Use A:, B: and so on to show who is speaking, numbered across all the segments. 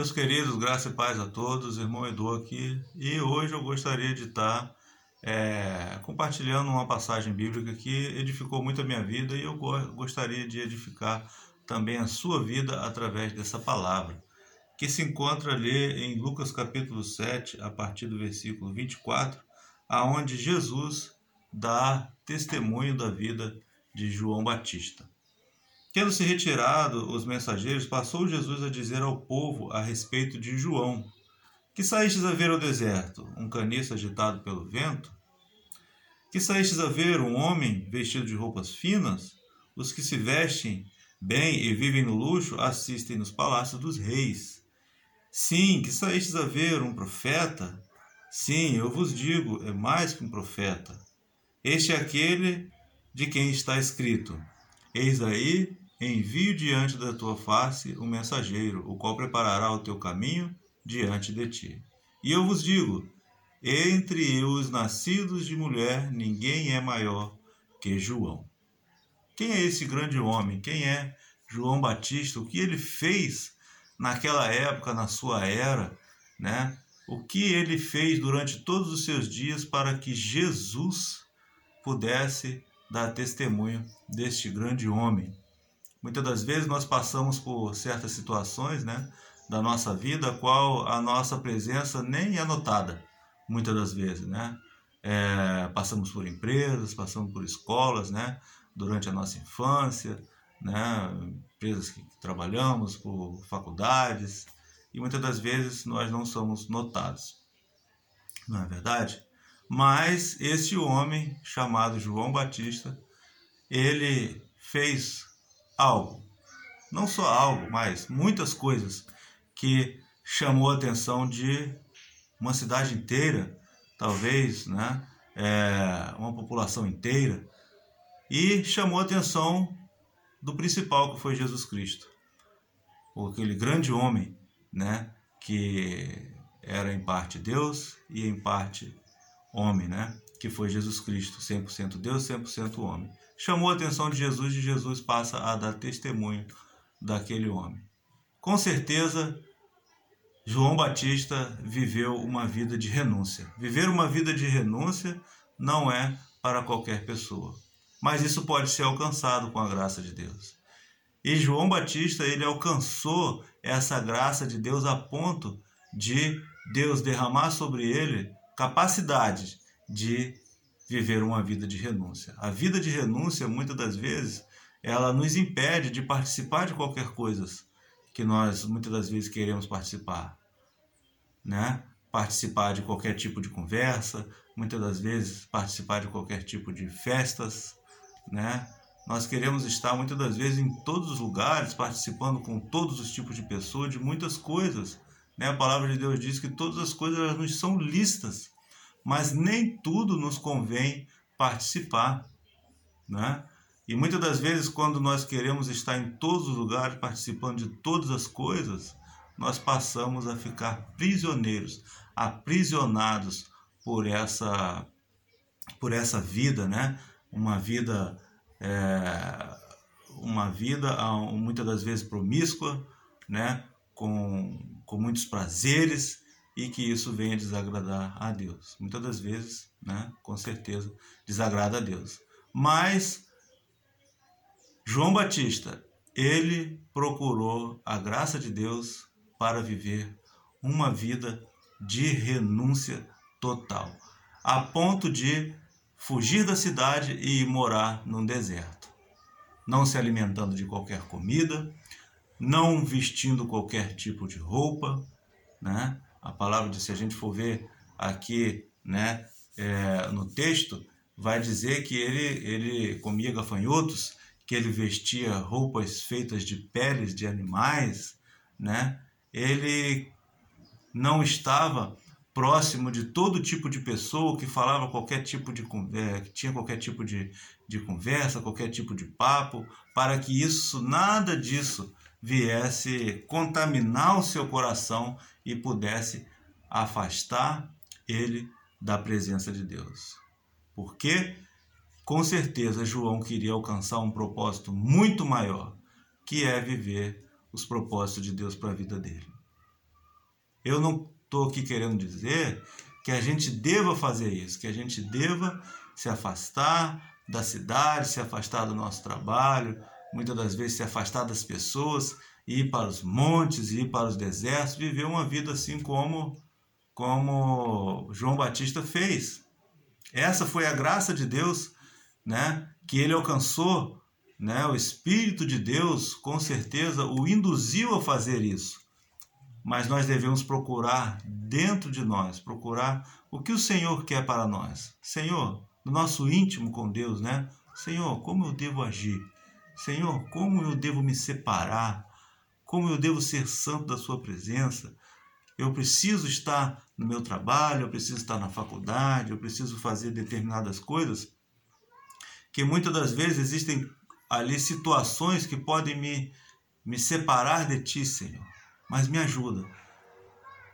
A: Meus queridos, graça e paz a todos, irmão Edu aqui, e hoje eu gostaria de estar é, compartilhando uma passagem bíblica que edificou muito a minha vida e eu gostaria de edificar também a sua vida através dessa palavra, que se encontra ali em Lucas capítulo 7, a partir do versículo 24, aonde Jesus dá testemunho da vida de João Batista. Tendo se retirado os mensageiros, passou Jesus a dizer ao povo a respeito de João: Que saístes a ver ao deserto? Um caniço agitado pelo vento? Que saístes a ver um homem vestido de roupas finas? Os que se vestem bem e vivem no luxo assistem nos palácios dos reis. Sim, que saístes a ver um profeta? Sim, eu vos digo, é mais que um profeta. Este é aquele de quem está escrito: Eis aí envio diante da tua face o mensageiro, o qual preparará o teu caminho diante de ti. E eu vos digo: entre os nascidos de mulher, ninguém é maior que João. Quem é esse grande homem? Quem é João Batista? O que ele fez naquela época, na sua era, né? O que ele fez durante todos os seus dias para que Jesus pudesse dar testemunho deste grande homem. Muitas das vezes nós passamos por certas situações, né, da nossa vida, a qual a nossa presença nem é notada, muitas das vezes, né? É, passamos por empresas, passamos por escolas, né, durante a nossa infância, né, empresas que trabalhamos, por faculdades, e muitas das vezes nós não somos notados. Não é verdade? Mas este homem chamado João Batista, ele fez algo, não só algo, mas muitas coisas que chamou a atenção de uma cidade inteira, talvez, né? É, uma população inteira, e chamou a atenção do principal que foi Jesus Cristo, aquele grande homem, né? Que era em parte Deus e em parte homem, né? Que foi Jesus Cristo, 100% Deus, 100% homem chamou a atenção de Jesus e Jesus passa a dar testemunho daquele homem. Com certeza, João Batista viveu uma vida de renúncia. Viver uma vida de renúncia não é para qualquer pessoa, mas isso pode ser alcançado com a graça de Deus. E João Batista, ele alcançou essa graça de Deus a ponto de Deus derramar sobre ele capacidade de viver uma vida de renúncia. A vida de renúncia, muitas das vezes, ela nos impede de participar de qualquer coisa que nós muitas das vezes queremos participar, né? Participar de qualquer tipo de conversa, muitas das vezes participar de qualquer tipo de festas, né? Nós queremos estar muitas das vezes em todos os lugares, participando com todos os tipos de pessoas, de muitas coisas. Né? A palavra de Deus diz que todas as coisas nos são listas, mas nem tudo nos convém participar, né? E muitas das vezes, quando nós queremos estar em todos os lugares, participando de todas as coisas, nós passamos a ficar prisioneiros, aprisionados por essa, por essa vida, né? Uma vida, é, uma vida muitas das vezes promíscua, né? Com, com muitos prazeres e que isso venha desagradar a Deus. Muitas das vezes, né, com certeza, desagrada a Deus. Mas João Batista, ele procurou a graça de Deus para viver uma vida de renúncia total, a ponto de fugir da cidade e morar num deserto, não se alimentando de qualquer comida, não vestindo qualquer tipo de roupa, né? A palavra de se a gente for ver aqui, né, é, no texto, vai dizer que ele, ele comia gafanhotos, que ele vestia roupas feitas de peles de animais, né? Ele não estava próximo de todo tipo de pessoa que falava qualquer tipo de é, que tinha qualquer tipo de, de conversa, qualquer tipo de papo, para que isso, nada disso viesse contaminar o seu coração e pudesse afastar ele da presença de Deus. Porque, com certeza, João queria alcançar um propósito muito maior, que é viver os propósitos de Deus para a vida dele. Eu não estou aqui querendo dizer que a gente deva fazer isso, que a gente deva se afastar da cidade, se afastar do nosso trabalho, muitas das vezes se afastar das pessoas, ir para os montes, ir para os desertos, viver uma vida assim como como João Batista fez. Essa foi a graça de Deus, né, que ele alcançou, né? O espírito de Deus, com certeza, o induziu a fazer isso. Mas nós devemos procurar dentro de nós, procurar o que o Senhor quer para nós. Senhor, no nosso íntimo com Deus, né? Senhor, como eu devo agir? Senhor, como eu devo me separar? Como eu devo ser santo da Sua presença? Eu preciso estar no meu trabalho, eu preciso estar na faculdade, eu preciso fazer determinadas coisas. Que muitas das vezes existem ali situações que podem me, me separar de Ti, Senhor. Mas me ajuda.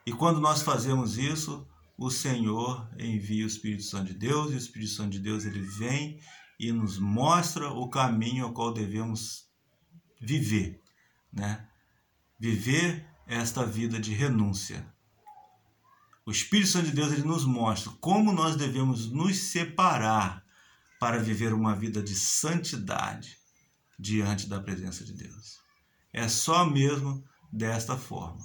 A: E quando nós fazemos isso, o Senhor envia o Espírito Santo de Deus, e o Espírito Santo de Deus ele vem e nos mostra o caminho ao qual devemos viver, né? Viver esta vida de renúncia. O Espírito Santo de Deus ele nos mostra como nós devemos nos separar para viver uma vida de santidade diante da presença de Deus. É só mesmo desta forma.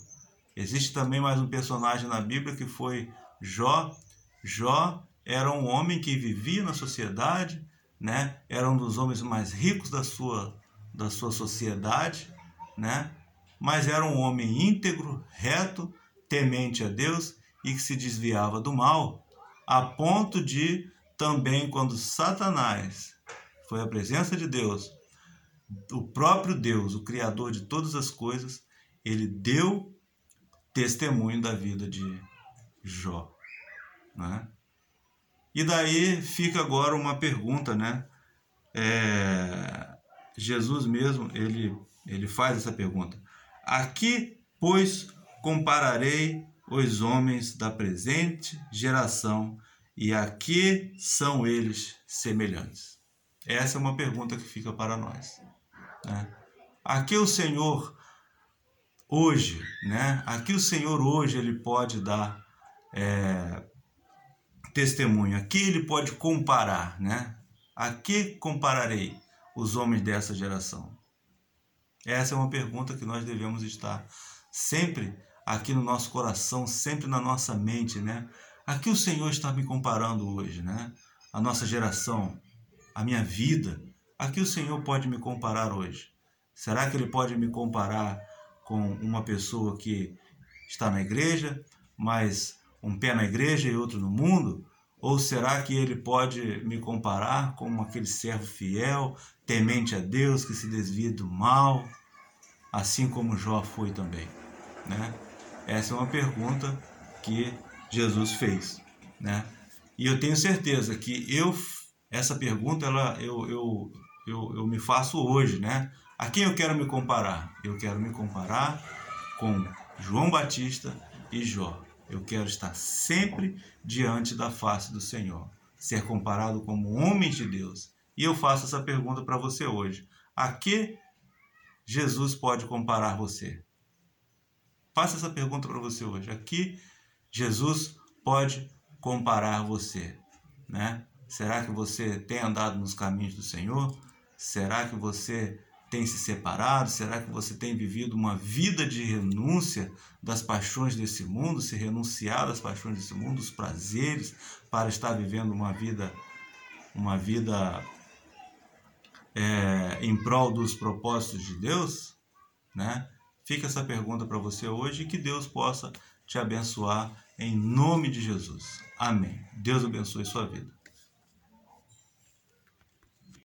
A: Existe também mais um personagem na Bíblia que foi Jó. Jó era um homem que vivia na sociedade, né? Era um dos homens mais ricos da sua da sua sociedade, né? Mas era um homem íntegro, reto, temente a Deus e que se desviava do mal, a ponto de também quando Satanás foi à presença de Deus, o próprio Deus, o criador de todas as coisas, ele deu testemunho da vida de Jó. Né? E daí fica agora uma pergunta, né? É, Jesus mesmo, ele, ele faz essa pergunta. Aqui, pois, compararei os homens da presente geração e a que são eles semelhantes? Essa é uma pergunta que fica para nós. Né? A que o Senhor hoje, né? A que o Senhor hoje ele pode dar é, testemunho, a que ele pode comparar, né? A que compararei os homens dessa geração? Essa é uma pergunta que nós devemos estar sempre aqui no nosso coração, sempre na nossa mente, né? A que o Senhor está me comparando hoje, né? A nossa geração, a minha vida, a que o Senhor pode me comparar hoje? Será que Ele pode me comparar com uma pessoa que está na igreja, mas um pé na igreja e outro no mundo? Ou será que ele pode me comparar com aquele servo fiel, temente a Deus, que se desvia do mal, assim como Jó foi também? Né? Essa é uma pergunta que Jesus fez. Né? E eu tenho certeza que eu essa pergunta ela, eu, eu, eu, eu me faço hoje. Né? A quem eu quero me comparar? Eu quero me comparar com João Batista e Jó. Eu quero estar sempre diante da face do Senhor, ser comparado como homem de Deus. E eu faço essa pergunta para você hoje: a que Jesus pode comparar você? Faça essa pergunta para você hoje: a que Jesus pode comparar você, né? Será que você tem andado nos caminhos do Senhor? Será que você tem se separado? Será que você tem vivido uma vida de renúncia das paixões desse mundo, se renunciar das paixões desse mundo, dos prazeres, para estar vivendo uma vida, uma vida é, em prol dos propósitos de Deus? Né? Fica essa pergunta para você hoje e que Deus possa te abençoar em nome de Jesus. Amém. Deus abençoe sua vida.